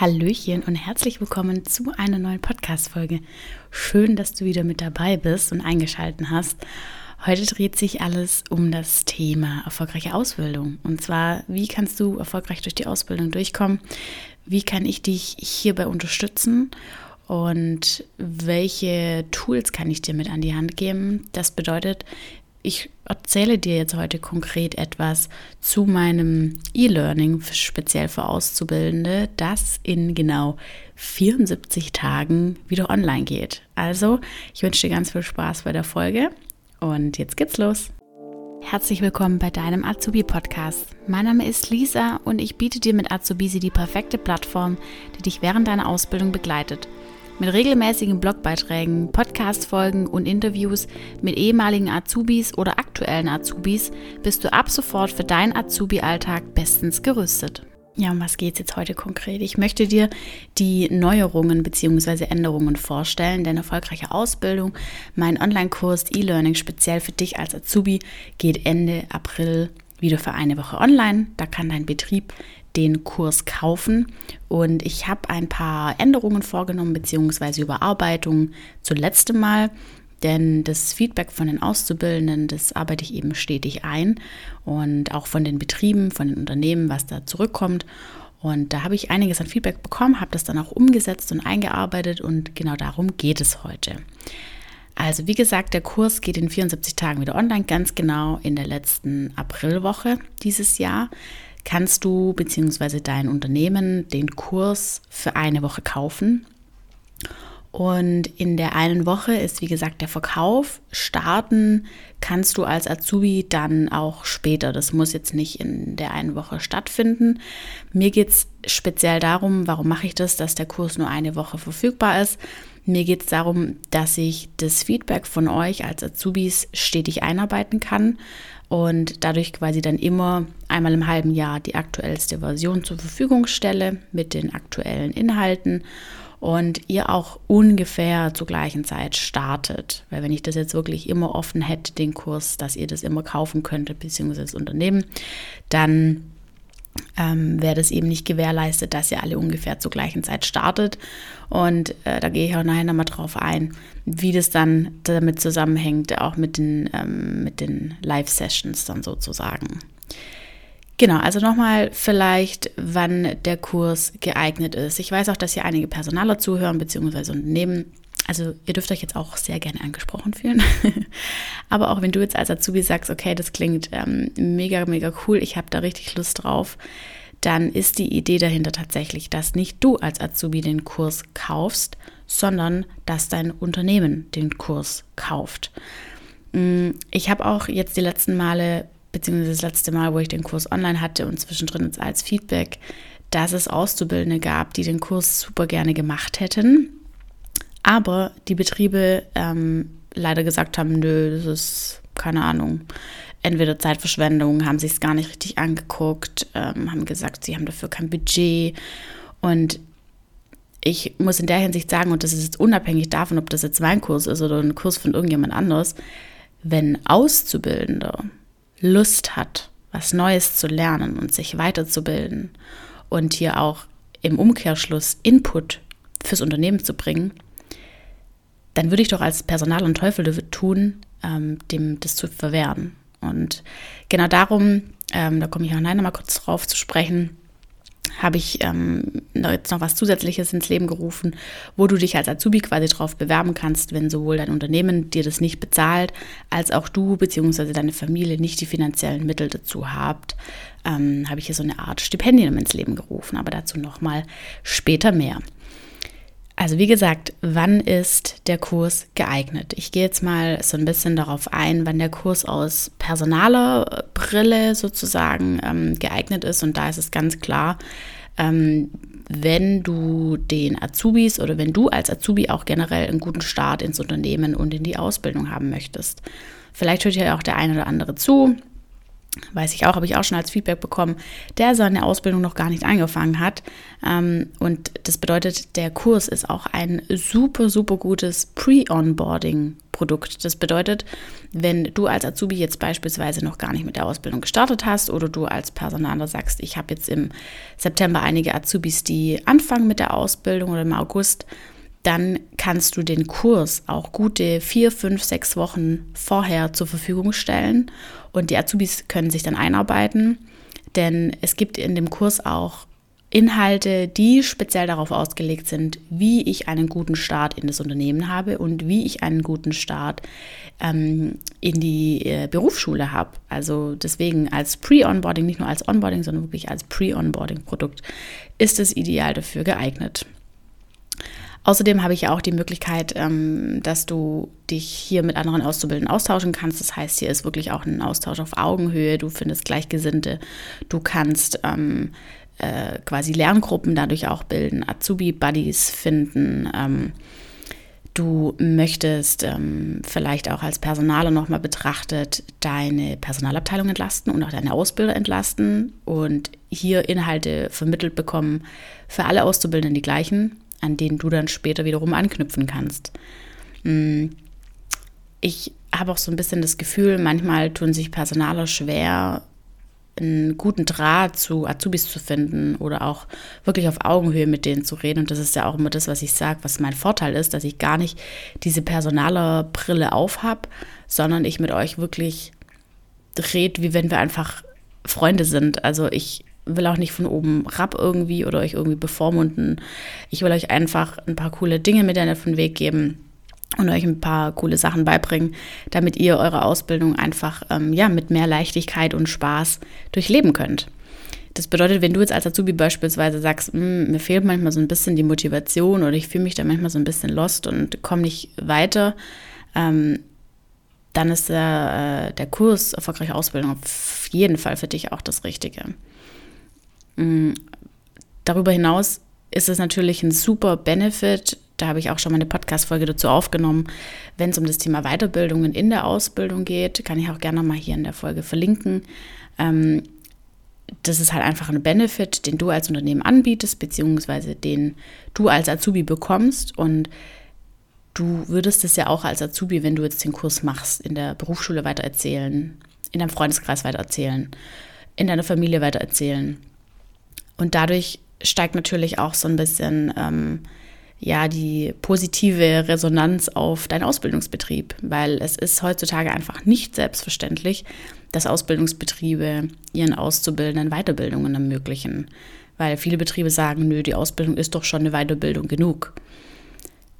Hallöchen und herzlich willkommen zu einer neuen Podcast-Folge. Schön, dass du wieder mit dabei bist und eingeschaltet hast. Heute dreht sich alles um das Thema erfolgreiche Ausbildung. Und zwar, wie kannst du erfolgreich durch die Ausbildung durchkommen? Wie kann ich dich hierbei unterstützen? Und welche Tools kann ich dir mit an die Hand geben? Das bedeutet, ich erzähle dir jetzt heute konkret etwas zu meinem E-Learning, speziell für Auszubildende, das in genau 74 Tagen wieder online geht. Also, ich wünsche dir ganz viel Spaß bei der Folge und jetzt geht's los. Herzlich willkommen bei deinem Azubi-Podcast. Mein Name ist Lisa und ich biete dir mit Azubisi die perfekte Plattform, die dich während deiner Ausbildung begleitet – mit regelmäßigen Blogbeiträgen, Podcast-Folgen und Interviews mit ehemaligen Azubis oder aktuellen Azubis bist du ab sofort für deinen Azubi-Alltag bestens gerüstet. Ja, um was geht es jetzt heute konkret? Ich möchte dir die Neuerungen bzw. Änderungen vorstellen, denn erfolgreiche Ausbildung, mein Online-Kurs E-Learning speziell für dich als Azubi geht Ende April wieder für eine Woche online. Da kann dein Betrieb den Kurs kaufen. Und ich habe ein paar Änderungen vorgenommen bzw. Überarbeitungen zuletzt Mal. Denn das Feedback von den Auszubildenden, das arbeite ich eben stetig ein. Und auch von den Betrieben, von den Unternehmen, was da zurückkommt. Und da habe ich einiges an Feedback bekommen, habe das dann auch umgesetzt und eingearbeitet. Und genau darum geht es heute. Also wie gesagt, der Kurs geht in 74 Tagen wieder online, ganz genau in der letzten Aprilwoche dieses Jahr kannst du bzw. dein Unternehmen den Kurs für eine Woche kaufen. Und in der einen Woche ist, wie gesagt, der Verkauf. Starten kannst du als Azubi dann auch später. Das muss jetzt nicht in der einen Woche stattfinden. Mir geht es speziell darum, warum mache ich das, dass der Kurs nur eine Woche verfügbar ist. Mir geht es darum, dass ich das Feedback von euch als Azubis stetig einarbeiten kann und dadurch quasi dann immer einmal im halben Jahr die aktuellste Version zur Verfügung stelle mit den aktuellen Inhalten und ihr auch ungefähr zur gleichen Zeit startet. Weil wenn ich das jetzt wirklich immer offen hätte, den Kurs, dass ihr das immer kaufen könntet, beziehungsweise das Unternehmen, dann ähm, wäre das eben nicht gewährleistet, dass ihr alle ungefähr zur gleichen Zeit startet. Und äh, da gehe ich auch nachher nochmal drauf ein, wie das dann damit zusammenhängt, auch mit den, ähm, mit den Live-Sessions dann sozusagen. Genau, also nochmal vielleicht, wann der Kurs geeignet ist. Ich weiß auch, dass hier einige Personaler zuhören, beziehungsweise Unternehmen. Also ihr dürft euch jetzt auch sehr gerne angesprochen fühlen. Aber auch wenn du jetzt als Azubi sagst, okay, das klingt ähm, mega, mega cool, ich habe da richtig Lust drauf, dann ist die Idee dahinter tatsächlich, dass nicht du als Azubi den Kurs kaufst, sondern dass dein Unternehmen den Kurs kauft. Mm, ich habe auch jetzt die letzten Male, beziehungsweise das letzte Mal, wo ich den Kurs online hatte und zwischendrin als Feedback, dass es Auszubildende gab, die den Kurs super gerne gemacht hätten, aber die Betriebe ähm, leider gesagt haben, nö, das ist keine Ahnung, entweder Zeitverschwendung, haben sich es gar nicht richtig angeguckt, ähm, haben gesagt, sie haben dafür kein Budget. Und ich muss in der Hinsicht sagen, und das ist jetzt unabhängig davon, ob das jetzt mein Kurs ist oder ein Kurs von irgendjemand anders, wenn Auszubildender Lust hat, was Neues zu lernen und sich weiterzubilden und hier auch im Umkehrschluss Input fürs Unternehmen zu bringen, dann würde ich doch als Personal und Teufel tun, ähm, dem das zu verwehren. Und genau darum, ähm, da komme ich auch nachher mal kurz drauf zu sprechen, habe ich ähm, jetzt noch was Zusätzliches ins Leben gerufen, wo du dich als Azubi quasi drauf bewerben kannst, wenn sowohl dein Unternehmen dir das nicht bezahlt, als auch du bzw. deine Familie nicht die finanziellen Mittel dazu habt, ähm, habe ich hier so eine Art Stipendium ins Leben gerufen, aber dazu nochmal später mehr. Also wie gesagt, wann ist der Kurs geeignet? Ich gehe jetzt mal so ein bisschen darauf ein, wann der Kurs aus personaler Brille sozusagen ähm, geeignet ist. Und da ist es ganz klar, ähm, wenn du den Azubis oder wenn du als Azubi auch generell einen guten Start ins Unternehmen und in die Ausbildung haben möchtest. Vielleicht hört ja auch der eine oder andere zu weiß ich auch, habe ich auch schon als Feedback bekommen, der seine Ausbildung noch gar nicht angefangen hat. Ähm, und das bedeutet, der Kurs ist auch ein super, super gutes Pre-Onboarding-Produkt. Das bedeutet, wenn du als Azubi jetzt beispielsweise noch gar nicht mit der Ausbildung gestartet hast oder du als Personaler sagst, ich habe jetzt im September einige Azubis, die anfangen mit der Ausbildung oder im August, dann kannst du den Kurs auch gute vier, fünf, sechs Wochen vorher zur Verfügung stellen und die Azubis können sich dann einarbeiten, denn es gibt in dem Kurs auch Inhalte, die speziell darauf ausgelegt sind, wie ich einen guten Start in das Unternehmen habe und wie ich einen guten Start ähm, in die äh, Berufsschule habe. Also deswegen als Pre-Onboarding, nicht nur als Onboarding, sondern wirklich als Pre-Onboarding-Produkt ist es ideal dafür geeignet. Außerdem habe ich auch die Möglichkeit, ähm, dass du dich hier mit anderen Auszubildenden austauschen kannst. Das heißt, hier ist wirklich auch ein Austausch auf Augenhöhe. Du findest Gleichgesinnte. Du kannst ähm, äh, quasi Lerngruppen dadurch auch bilden, Azubi-Buddies finden. Ähm, du möchtest ähm, vielleicht auch als Personaler nochmal betrachtet deine Personalabteilung entlasten und auch deine Ausbilder entlasten und hier Inhalte vermittelt bekommen für alle Auszubildenden die gleichen an denen du dann später wiederum anknüpfen kannst. Mm, ich habe auch so ein bisschen das Gefühl, manchmal tun sich Personaler schwer, einen guten Draht zu Azubis zu finden oder auch wirklich auf Augenhöhe mit denen zu reden. Und das ist ja auch immer das, was ich sage, was mein Vorteil ist, dass ich gar nicht diese Personalerbrille aufhab, sondern ich mit euch wirklich rede, wie wenn wir einfach Freunde sind. Also ich will auch nicht von oben rab irgendwie oder euch irgendwie bevormunden. Ich will euch einfach ein paar coole Dinge mit auf den Weg geben und euch ein paar coole Sachen beibringen, damit ihr eure Ausbildung einfach ähm, ja, mit mehr Leichtigkeit und Spaß durchleben könnt. Das bedeutet, wenn du jetzt als Azubi beispielsweise sagst, hm, mir fehlt manchmal so ein bisschen die Motivation oder ich fühle mich da manchmal so ein bisschen lost und komme nicht weiter, ähm, dann ist der, äh, der Kurs erfolgreiche Ausbildung auf jeden Fall für dich auch das Richtige. Mm, darüber hinaus ist es natürlich ein super Benefit, da habe ich auch schon mal eine Podcast-Folge dazu aufgenommen, wenn es um das Thema Weiterbildungen in der Ausbildung geht, kann ich auch gerne mal hier in der Folge verlinken. Ähm, das ist halt einfach ein Benefit, den du als Unternehmen anbietest, beziehungsweise den du als Azubi bekommst. Und du würdest es ja auch als Azubi, wenn du jetzt den Kurs machst, in der Berufsschule weitererzählen, in deinem Freundeskreis weitererzählen, in deiner Familie weitererzählen. Und dadurch steigt natürlich auch so ein bisschen ähm, ja die positive Resonanz auf deinen Ausbildungsbetrieb, weil es ist heutzutage einfach nicht selbstverständlich, dass Ausbildungsbetriebe ihren Auszubildenden Weiterbildungen ermöglichen, weil viele Betriebe sagen, nö, die Ausbildung ist doch schon eine Weiterbildung genug.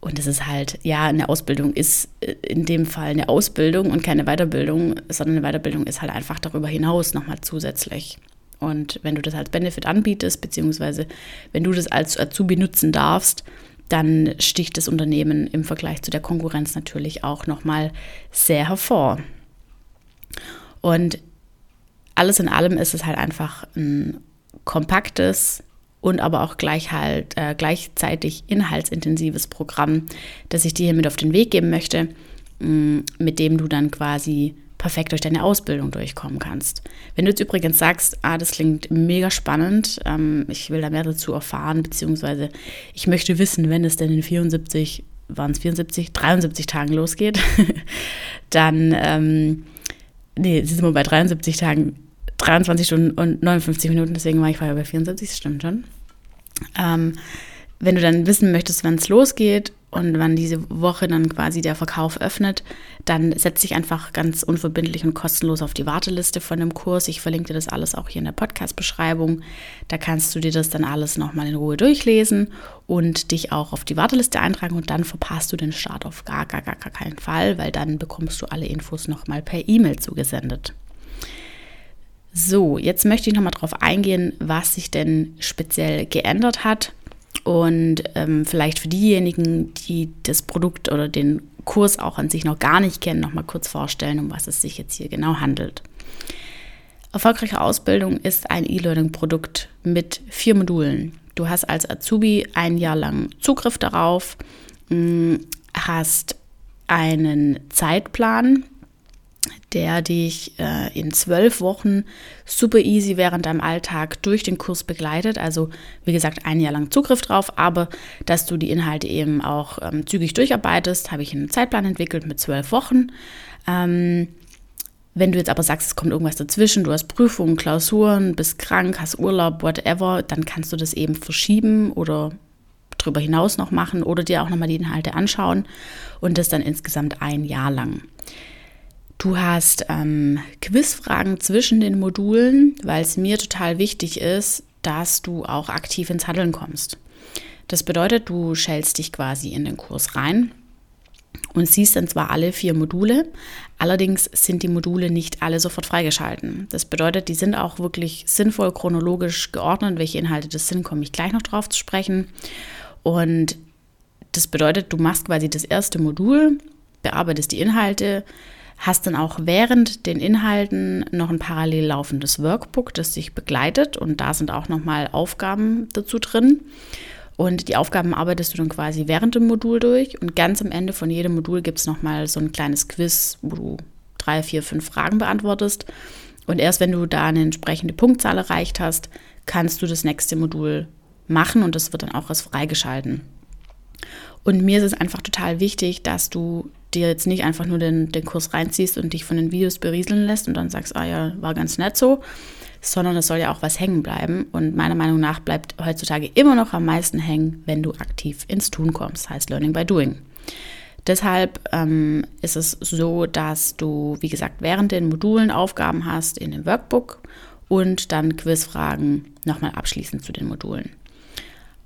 Und es ist halt, ja, eine Ausbildung ist äh, in dem Fall eine Ausbildung und keine Weiterbildung, sondern eine Weiterbildung ist halt einfach darüber hinaus nochmal zusätzlich. Und wenn du das als Benefit anbietest, beziehungsweise wenn du das als Azubi nutzen darfst, dann sticht das Unternehmen im Vergleich zu der Konkurrenz natürlich auch nochmal sehr hervor. Und alles in allem ist es halt einfach ein kompaktes und aber auch gleich halt, äh, gleichzeitig inhaltsintensives Programm, das ich dir hier mit auf den Weg geben möchte, mh, mit dem du dann quasi perfekt durch deine Ausbildung durchkommen kannst. Wenn du jetzt übrigens sagst, ah, das klingt mega spannend, ähm, ich will da mehr dazu erfahren, beziehungsweise ich möchte wissen, wenn es denn in 74, waren es 74, 73 Tagen losgeht, dann, ähm, nee, sind wir bei 73 Tagen, 23 Stunden und 59 Minuten, deswegen war ich vorher bei 74, stimmt schon. Ähm, wenn du dann wissen möchtest, wann es losgeht und wann diese Woche dann quasi der Verkauf öffnet, dann setz dich einfach ganz unverbindlich und kostenlos auf die Warteliste von dem Kurs. Ich verlinke dir das alles auch hier in der Podcast-Beschreibung. Da kannst du dir das dann alles nochmal in Ruhe durchlesen und dich auch auf die Warteliste eintragen und dann verpasst du den Start auf gar, gar, gar, gar keinen Fall, weil dann bekommst du alle Infos nochmal per E-Mail zugesendet. So, jetzt möchte ich nochmal darauf eingehen, was sich denn speziell geändert hat und ähm, vielleicht für diejenigen, die das Produkt oder den Kurs auch an sich noch gar nicht kennen, noch mal kurz vorstellen, um was es sich jetzt hier genau handelt. Erfolgreiche Ausbildung ist ein E-Learning-Produkt mit vier Modulen. Du hast als Azubi ein Jahr lang Zugriff darauf, hm, hast einen Zeitplan, der dich äh, in zwölf Wochen super easy während deinem Alltag durch den Kurs begleitet. Also wie gesagt, ein Jahr lang Zugriff drauf, aber dass du die Inhalte eben auch ähm, zügig durcharbeitest, habe ich einen Zeitplan entwickelt mit zwölf Wochen. Ähm, wenn du jetzt aber sagst, es kommt irgendwas dazwischen, du hast Prüfungen, Klausuren, bist krank, hast Urlaub, whatever, dann kannst du das eben verschieben oder darüber hinaus noch machen oder dir auch nochmal die Inhalte anschauen und das dann insgesamt ein Jahr lang. Du hast ähm, Quizfragen zwischen den Modulen, weil es mir total wichtig ist, dass du auch aktiv ins Handeln kommst. Das bedeutet, du schälst dich quasi in den Kurs rein und siehst dann zwar alle vier Module, allerdings sind die Module nicht alle sofort freigeschalten. Das bedeutet, die sind auch wirklich sinnvoll chronologisch geordnet. Welche Inhalte das sind, komme ich gleich noch drauf zu sprechen. Und das bedeutet, du machst quasi das erste Modul, bearbeitest die Inhalte, hast dann auch während den Inhalten noch ein parallel laufendes Workbook, das dich begleitet und da sind auch nochmal Aufgaben dazu drin. Und die Aufgaben arbeitest du dann quasi während dem Modul durch und ganz am Ende von jedem Modul gibt es nochmal so ein kleines Quiz, wo du drei, vier, fünf Fragen beantwortest. Und erst wenn du da eine entsprechende Punktzahl erreicht hast, kannst du das nächste Modul machen und das wird dann auch als freigeschalten. Und mir ist es einfach total wichtig, dass du dir jetzt nicht einfach nur den, den Kurs reinziehst und dich von den Videos berieseln lässt und dann sagst, ah ja, war ganz nett so, sondern es soll ja auch was hängen bleiben. Und meiner Meinung nach bleibt heutzutage immer noch am meisten hängen, wenn du aktiv ins Tun kommst, heißt Learning by Doing. Deshalb ähm, ist es so, dass du, wie gesagt, während den Modulen Aufgaben hast in dem Workbook und dann Quizfragen nochmal abschließend zu den Modulen.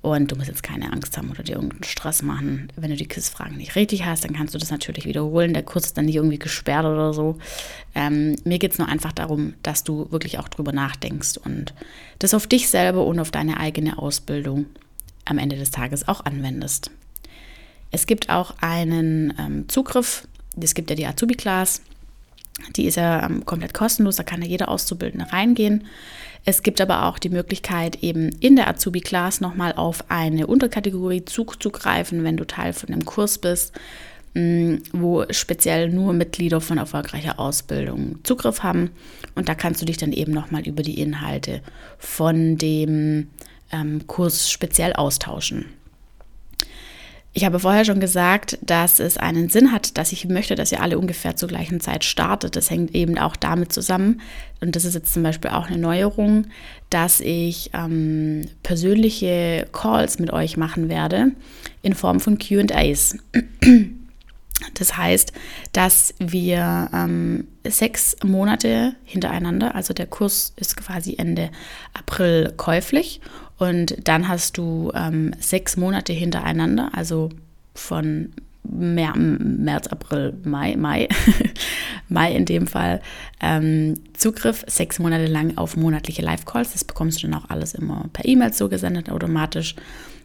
Und du musst jetzt keine Angst haben oder dir irgendeinen Stress machen. Wenn du die Quizfragen nicht richtig hast, dann kannst du das natürlich wiederholen. Der Kurs ist dann nicht irgendwie gesperrt oder so. Ähm, mir geht es nur einfach darum, dass du wirklich auch drüber nachdenkst und das auf dich selber und auf deine eigene Ausbildung am Ende des Tages auch anwendest. Es gibt auch einen ähm, Zugriff. Es gibt ja die Azubi-Class. Die ist ja ähm, komplett kostenlos, da kann ja jeder Auszubildende reingehen. Es gibt aber auch die Möglichkeit, eben in der Azubi-Class nochmal auf eine Unterkategorie zuzugreifen, wenn du Teil von dem Kurs bist, mm, wo speziell nur Mitglieder von erfolgreicher Ausbildung Zugriff haben. Und da kannst du dich dann eben nochmal über die Inhalte von dem ähm, Kurs speziell austauschen. Ich habe vorher schon gesagt, dass es einen Sinn hat, dass ich möchte, dass ihr alle ungefähr zur gleichen Zeit startet. Das hängt eben auch damit zusammen, und das ist jetzt zum Beispiel auch eine Neuerung, dass ich ähm, persönliche Calls mit euch machen werde in Form von QAs. Das heißt, dass wir ähm, sechs Monate hintereinander, also der Kurs ist quasi Ende April käuflich und dann hast du ähm, sechs Monate hintereinander, also von März, April, Mai, Mai, Mai in dem Fall, ähm, Zugriff sechs Monate lang auf monatliche Live-Calls. Das bekommst du dann auch alles immer per E-Mail zugesendet automatisch,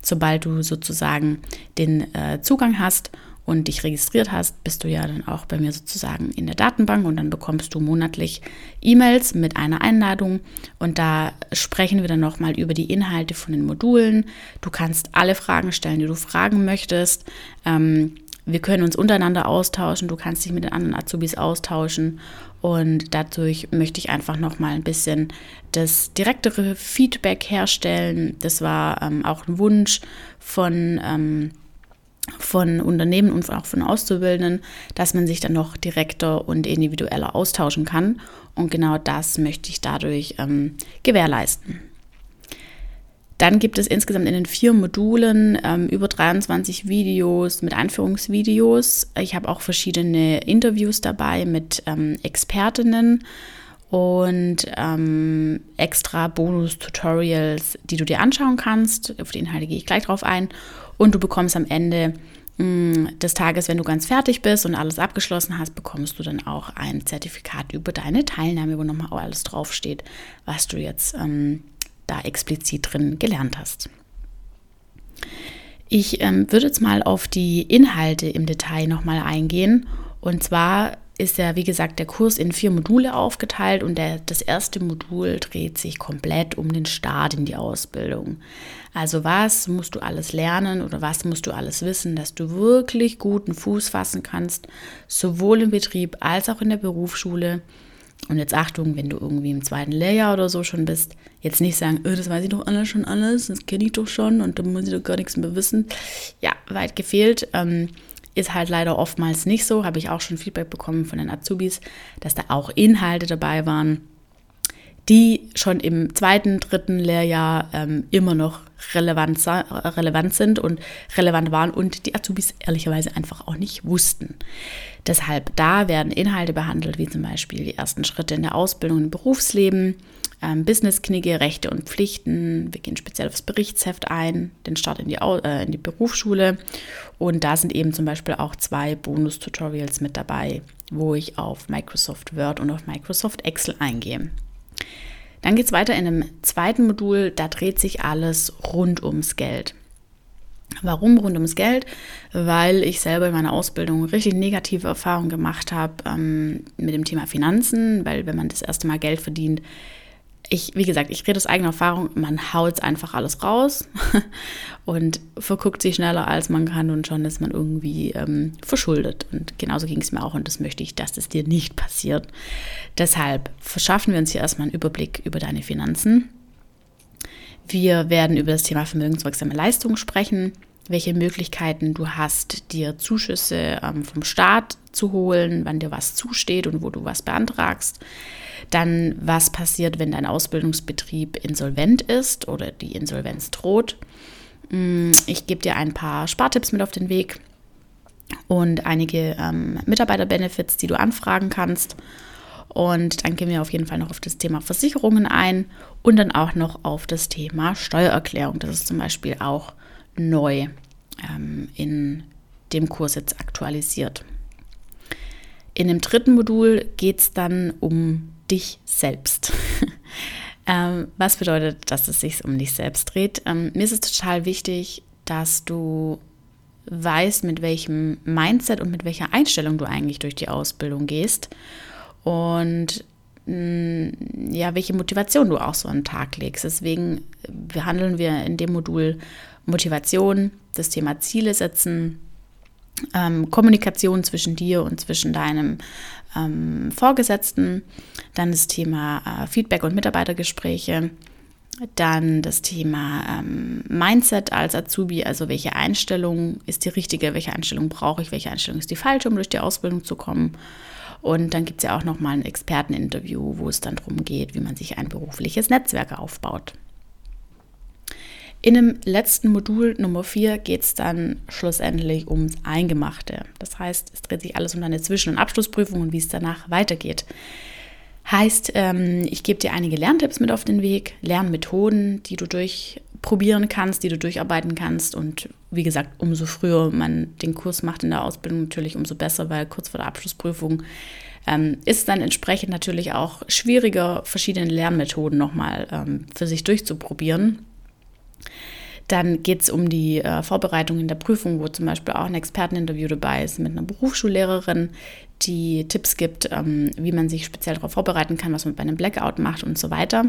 sobald du sozusagen den äh, Zugang hast und dich registriert hast, bist du ja dann auch bei mir sozusagen in der Datenbank und dann bekommst du monatlich E-Mails mit einer Einladung und da sprechen wir dann nochmal über die Inhalte von den Modulen. Du kannst alle Fragen stellen, die du fragen möchtest. Ähm, wir können uns untereinander austauschen, du kannst dich mit den anderen Azubis austauschen und dadurch möchte ich einfach nochmal ein bisschen das direktere Feedback herstellen. Das war ähm, auch ein Wunsch von ähm, von Unternehmen und auch von Auszubildenden, dass man sich dann noch direkter und individueller austauschen kann. Und genau das möchte ich dadurch ähm, gewährleisten. Dann gibt es insgesamt in den vier Modulen ähm, über 23 Videos mit Einführungsvideos. Ich habe auch verschiedene Interviews dabei mit ähm, Expertinnen und ähm, extra Bonus-Tutorials, die du dir anschauen kannst. Auf die Inhalte gehe ich gleich drauf ein. Und du bekommst am Ende mm, des Tages, wenn du ganz fertig bist und alles abgeschlossen hast, bekommst du dann auch ein Zertifikat über deine Teilnahme, wo nochmal alles draufsteht, was du jetzt ähm, da explizit drin gelernt hast. Ich ähm, würde jetzt mal auf die Inhalte im Detail nochmal eingehen. Und zwar ist ja, wie gesagt, der Kurs in vier Module aufgeteilt und der, das erste Modul dreht sich komplett um den Start in die Ausbildung. Also was musst du alles lernen oder was musst du alles wissen, dass du wirklich guten Fuß fassen kannst, sowohl im Betrieb als auch in der Berufsschule. Und jetzt Achtung, wenn du irgendwie im zweiten Lehrjahr oder so schon bist, jetzt nicht sagen, oh, das weiß ich doch alles schon alles, das kenne ich doch schon und da muss ich doch gar nichts mehr wissen. Ja, weit gefehlt. Ähm, ist halt leider oftmals nicht so, habe ich auch schon Feedback bekommen von den Azubis, dass da auch Inhalte dabei waren, die schon im zweiten, dritten Lehrjahr ähm, immer noch relevant, relevant sind und relevant waren und die Azubis ehrlicherweise einfach auch nicht wussten. Deshalb da werden Inhalte behandelt, wie zum Beispiel die ersten Schritte in der Ausbildung im Berufsleben, ähm, Business-Knigge, Rechte und Pflichten. Wir gehen speziell aufs Berichtsheft ein, den Start in die, äh, in die Berufsschule. Und da sind eben zum Beispiel auch zwei Bonus-Tutorials mit dabei, wo ich auf Microsoft Word und auf Microsoft Excel eingehe. Dann geht es weiter in einem zweiten Modul, da dreht sich alles rund ums Geld. Warum rund ums Geld? Weil ich selber in meiner Ausbildung richtig negative Erfahrungen gemacht habe ähm, mit dem Thema Finanzen, weil wenn man das erste Mal Geld verdient, ich, wie gesagt, ich rede aus eigener Erfahrung, man haut einfach alles raus und verguckt sich schneller, als man kann und schon ist man irgendwie ähm, verschuldet. Und genauso ging es mir auch und das möchte ich, dass das dir nicht passiert. Deshalb verschaffen wir uns hier erstmal einen Überblick über deine Finanzen. Wir werden über das Thema vermögenswirksame Leistung sprechen, welche Möglichkeiten du hast, dir Zuschüsse ähm, vom Staat zu holen, wann dir was zusteht und wo du was beantragst dann, was passiert, wenn dein Ausbildungsbetrieb insolvent ist oder die Insolvenz droht. Mm, ich gebe dir ein paar Spartipps mit auf den Weg und einige ähm, Mitarbeiterbenefits, die du anfragen kannst. Und dann gehen wir auf jeden Fall noch auf das Thema Versicherungen ein und dann auch noch auf das Thema Steuererklärung. Das ist zum Beispiel auch neu ähm, in dem Kurs jetzt aktualisiert. In dem dritten Modul geht es dann um dich selbst. ähm, was bedeutet, dass es sich um dich selbst dreht? Ähm, mir ist es total wichtig, dass du weißt, mit welchem Mindset und mit welcher Einstellung du eigentlich durch die Ausbildung gehst und mh, mm, ja, welche Motivation du auch so an den Tag legst. Deswegen behandeln wir in dem Modul Motivation, das Thema Ziele setzen, ähm, Kommunikation zwischen dir und zwischen deinem ähm, Vorgesetzten, dann das Thema äh, Feedback und Mitarbeitergespräche, dann das Thema ähm, Mindset als Azubi, also welche Einstellung ist die richtige, welche Einstellung brauche ich, welche Einstellung ist die falsche, um durch die Ausbildung zu kommen. Und dann gibt es ja auch nochmal ein Experteninterview, wo es dann darum geht, wie man sich ein berufliches Netzwerk aufbaut. In dem letzten Modul Nummer 4 geht es dann schlussendlich ums Eingemachte. Das heißt, es dreht sich alles um deine Zwischen- und Abschlussprüfung und wie es danach weitergeht. Heißt, ähm, ich gebe dir einige Lerntipps mit auf den Weg, Lernmethoden, die du durchprobieren kannst, die du durcharbeiten kannst. Und wie gesagt, umso früher man den Kurs macht in der Ausbildung, natürlich umso besser, weil kurz vor der Abschlussprüfung ähm, ist dann entsprechend natürlich auch schwieriger, verschiedene Lernmethoden nochmal ähm, für sich durchzuprobieren. Dann geht es um die äh, Vorbereitung in der Prüfung, wo zum Beispiel auch ein Experteninterview dabei ist mit einer Berufsschullehrerin, die Tipps gibt, ähm, wie man sich speziell darauf vorbereiten kann, was man bei einem Blackout macht und so weiter.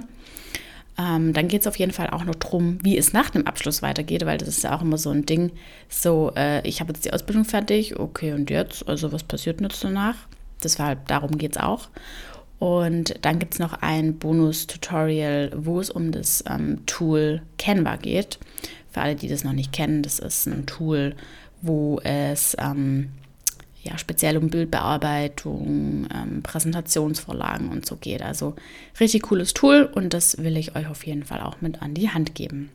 Ähm, dann geht es auf jeden Fall auch noch darum, wie es nach dem Abschluss weitergeht, weil das ist ja auch immer so ein Ding. So, äh, ich habe jetzt die Ausbildung fertig, okay, und jetzt? Also, was passiert jetzt danach? Deshalb, darum geht es auch. Und dann gibt es noch ein Bonus-Tutorial, wo es um das ähm, Tool Canva geht. Für alle, die das noch nicht kennen, das ist ein Tool, wo es ähm, ja, speziell um Bildbearbeitung, ähm, Präsentationsvorlagen und so geht. Also richtig cooles Tool und das will ich euch auf jeden Fall auch mit an die Hand geben.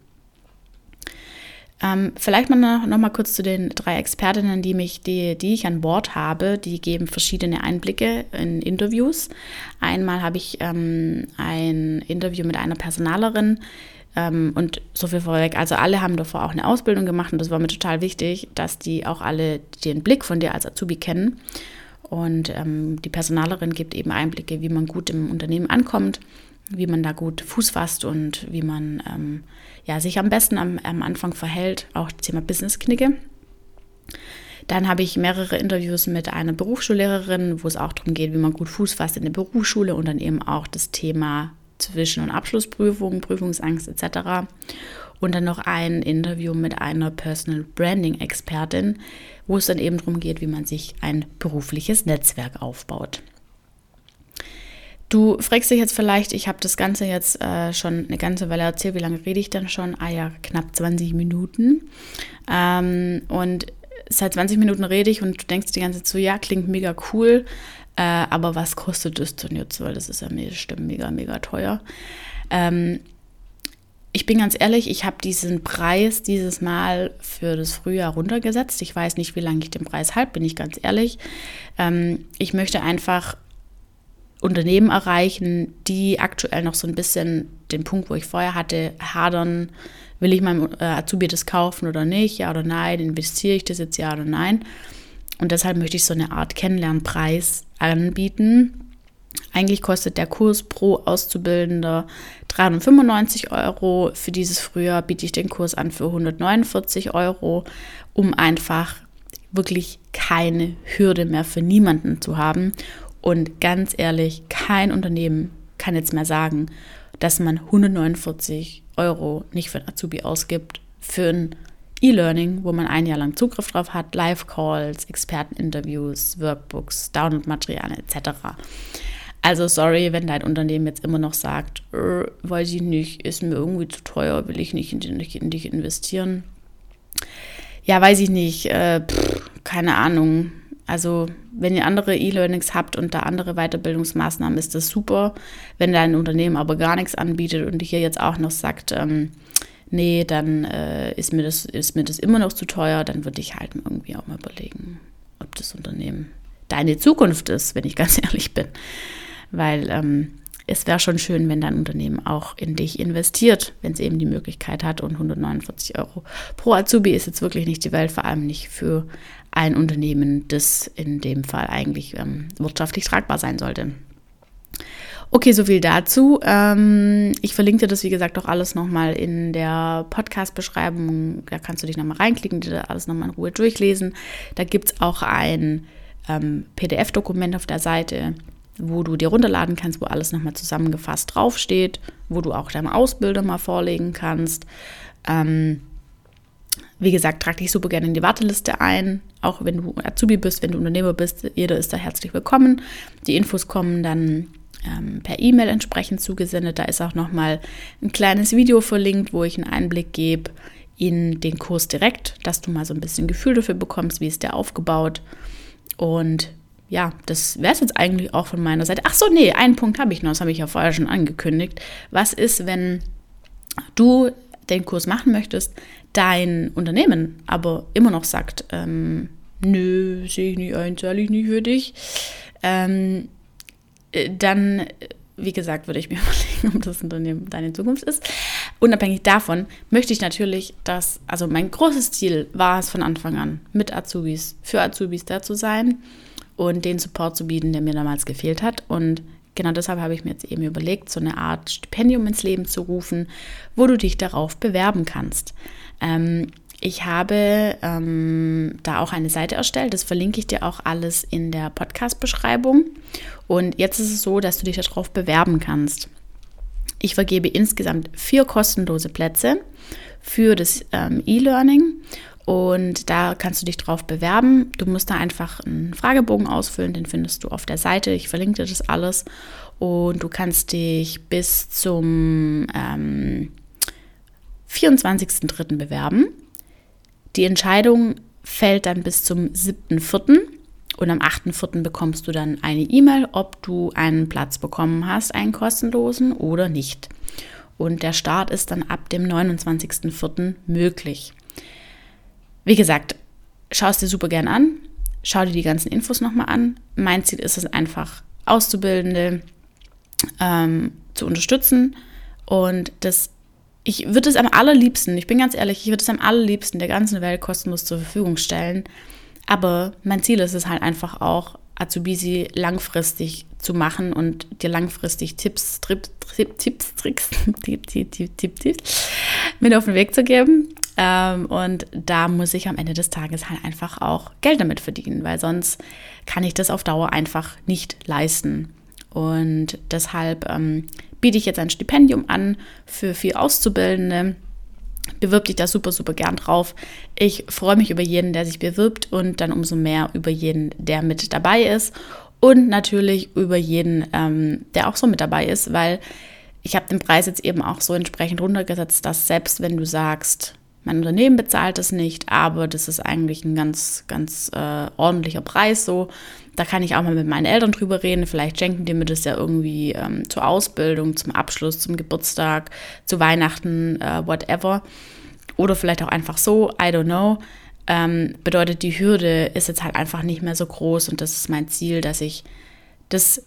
Ähm, vielleicht mal noch, noch, mal kurz zu den drei Expertinnen, die, mich, die, die ich an Bord habe. Die geben verschiedene Einblicke in Interviews. Einmal habe ich ähm, ein Interview mit einer Personalerin, ähm, und so viel vorweg, also alle haben davor auch eine Ausbildung gemacht und das war mir total wichtig, dass die auch alle den Blick von dir als Azubi kennen. Und ähm, die Personalerin gibt eben Einblicke, wie man gut im Unternehmen ankommt, wie man da gut Fuß fasst und wie man ähm, ja, sich am besten am, am Anfang verhält, auch Thema Business-Knigge. Dann habe ich mehrere Interviews mit einer Berufsschullehrerin, wo es auch darum geht, wie man gut Fuß fasst in der Berufsschule und dann eben auch das Thema Zwischen- und Abschlussprüfung, Prüfungsangst etc. Und dann noch ein Interview mit einer Personal Branding Expertin, wo es dann eben darum geht, wie man sich ein berufliches Netzwerk aufbaut. Du fragst dich jetzt vielleicht, ich habe das Ganze jetzt äh, schon eine ganze Weile erzählt, wie lange rede ich denn schon? Ah ja, knapp 20 Minuten. Ähm, und seit 20 Minuten rede ich und du denkst die ganze Zeit so, ja, klingt mega cool, äh, aber was kostet das denn jetzt? Weil das ist ja bestimmt mega, mega teuer. Ähm, ich bin ganz ehrlich, ich habe diesen Preis dieses Mal für das Frühjahr runtergesetzt. Ich weiß nicht, wie lange ich den Preis halte, bin ich ganz ehrlich. Ähm, ich möchte einfach Unternehmen erreichen, die aktuell noch so ein bisschen den Punkt, wo ich vorher hatte, hadern, will ich meinem äh, Azubi das kaufen oder nicht, ja oder nein, investiere ich das jetzt ja oder nein. Und deshalb möchte ich so eine Art Kennenlernpreis anbieten. Eigentlich kostet der Kurs pro Auszubildender 395 Euro. Für dieses Frühjahr biete ich den Kurs an für 149 Euro, um einfach wirklich keine Hürde mehr für niemanden zu haben und ganz ehrlich, kein Unternehmen kann jetzt mehr sagen, dass man 149 Euro nicht für ein Azubi ausgibt, für ein E-Learning, wo man ein Jahr lang Zugriff drauf hat, Live-Calls, Experteninterviews, Workbooks, Download-Materialien etc. Also sorry, wenn dein Unternehmen jetzt immer noch sagt, äh, weiß ich nicht, ist mir irgendwie zu teuer, will ich nicht in, dich, in dich investieren. Ja, weiß ich nicht, äh, pff, keine Ahnung also wenn ihr andere E-Learnings habt und da andere Weiterbildungsmaßnahmen, ist das super. Wenn dein Unternehmen aber gar nichts anbietet und hier jetzt auch noch sagt, ähm, nee, dann äh, ist, mir das, ist mir das immer noch zu teuer, dann würde ich halt irgendwie auch mal überlegen, ob das Unternehmen deine Zukunft ist, wenn ich ganz ehrlich bin. Weil ähm, es wäre schon schön, wenn dein Unternehmen auch in dich investiert, wenn es eben die Möglichkeit hat. Und 149 Euro pro Azubi ist jetzt wirklich nicht die Welt, vor allem nicht für ein Unternehmen, das in dem Fall eigentlich ähm, wirtschaftlich tragbar sein sollte. Okay, so viel dazu. Ähm, ich verlinke dir das, wie gesagt, auch alles nochmal in der Podcast-Beschreibung. Da kannst du dich nochmal reinklicken, dir alles nochmal in Ruhe durchlesen. Da gibt es auch ein ähm, PDF-Dokument auf der Seite, wo du dir runterladen kannst, wo alles nochmal zusammengefasst draufsteht, wo du auch deinem Ausbilder mal vorlegen kannst. Ähm, wie gesagt, trag dich super gerne in die Warteliste ein, auch wenn du Azubi bist, wenn du Unternehmer bist, jeder ist da herzlich willkommen. Die Infos kommen dann ähm, per E-Mail entsprechend zugesendet. Da ist auch nochmal ein kleines Video verlinkt, wo ich einen Einblick gebe in den Kurs direkt, dass du mal so ein bisschen Gefühl dafür bekommst, wie ist der aufgebaut. Und ja, das wäre es jetzt eigentlich auch von meiner Seite. Ach so, nee, einen Punkt habe ich noch, das habe ich ja vorher schon angekündigt. Was ist, wenn du den Kurs machen möchtest, dein Unternehmen aber immer noch sagt, ähm, nö, sehe ich nicht ein, zahle ich nicht für dich, ähm, äh, dann, wie gesagt, würde ich mir überlegen, ob das Unternehmen deine Zukunft ist. Unabhängig davon möchte ich natürlich, dass, also mein großes Ziel war es von Anfang an, mit Azubis, für Azubis da zu sein und den Support zu bieten, der mir damals gefehlt hat. Und genau deshalb habe ich mir jetzt eben überlegt, so eine Art Stipendium ins Leben zu rufen, wo du dich darauf bewerben kannst. Ähm, ich habe ähm, da auch eine Seite erstellt, das verlinke ich dir auch alles in der Podcast-Beschreibung. Und jetzt ist es so, dass du dich darauf bewerben kannst. Ich vergebe insgesamt vier kostenlose Plätze für das ähm, E-Learning und da kannst du dich drauf bewerben. Du musst da einfach einen Fragebogen ausfüllen, den findest du auf der Seite. Ich verlinke dir das alles. Und du kannst dich bis zum ähm, 24.03. bewerben. Die Entscheidung fällt dann bis zum 7.04. Und am 8.04. bekommst du dann eine E-Mail, ob du einen Platz bekommen hast, einen kostenlosen oder nicht. Und der Start ist dann ab dem 29.04. möglich. Wie gesagt, schau es dir super gern an, schau dir die ganzen Infos nochmal an. Mein Ziel ist es einfach, Auszubildende ähm, zu unterstützen und das ich würde es am allerliebsten, ich bin ganz ehrlich, ich würde es am allerliebsten der ganzen Welt kostenlos zur Verfügung stellen. Aber mein Ziel ist es halt einfach auch, Azubisi langfristig zu machen und dir langfristig Tipps, Trip, Trip, Tipps, Tricks, Tipp, Tipp, Tipp, Tipp, mit auf den Weg zu geben. Ähm, und da muss ich am Ende des Tages halt einfach auch Geld damit verdienen, weil sonst kann ich das auf Dauer einfach nicht leisten. Und deshalb ähm, biete ich jetzt ein Stipendium an für vier Auszubildende. Bewirb dich da super, super gern drauf. Ich freue mich über jeden, der sich bewirbt und dann umso mehr über jeden, der mit dabei ist. Und natürlich über jeden, ähm, der auch so mit dabei ist, weil ich habe den Preis jetzt eben auch so entsprechend runtergesetzt, dass selbst wenn du sagst, mein Unternehmen bezahlt es nicht, aber das ist eigentlich ein ganz, ganz äh, ordentlicher Preis so. Da kann ich auch mal mit meinen Eltern drüber reden. Vielleicht schenken die mir das ja irgendwie ähm, zur Ausbildung, zum Abschluss, zum Geburtstag, zu Weihnachten, äh, whatever. Oder vielleicht auch einfach so, I don't know. Ähm, bedeutet, die Hürde ist jetzt halt einfach nicht mehr so groß und das ist mein Ziel, dass ich das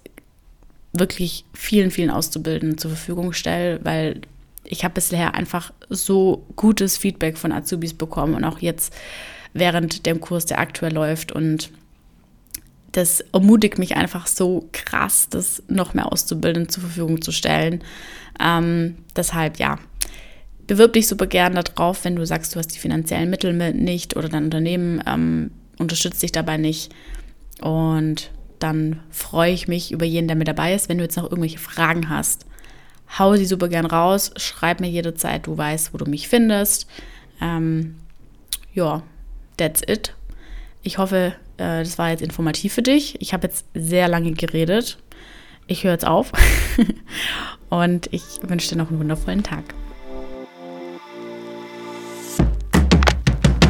wirklich vielen, vielen Auszubildenden zur Verfügung stelle, weil ich habe bisher einfach so gutes Feedback von Azubis bekommen und auch jetzt während dem Kurs, der aktuell läuft. Und das ermutigt mich einfach so krass, das noch mehr Auszubildenden zur Verfügung zu stellen. Ähm, deshalb, ja, bewirb dich super gerne darauf, wenn du sagst, du hast die finanziellen Mittel nicht oder dein Unternehmen ähm, unterstützt dich dabei nicht. Und dann freue ich mich über jeden, der mit dabei ist. Wenn du jetzt noch irgendwelche Fragen hast, hau sie super gern raus, schreib mir jederzeit, du weißt, wo du mich findest. Ähm, ja, that's it. Ich hoffe, äh, das war jetzt informativ für dich. Ich habe jetzt sehr lange geredet. Ich höre jetzt auf und ich wünsche dir noch einen wundervollen Tag.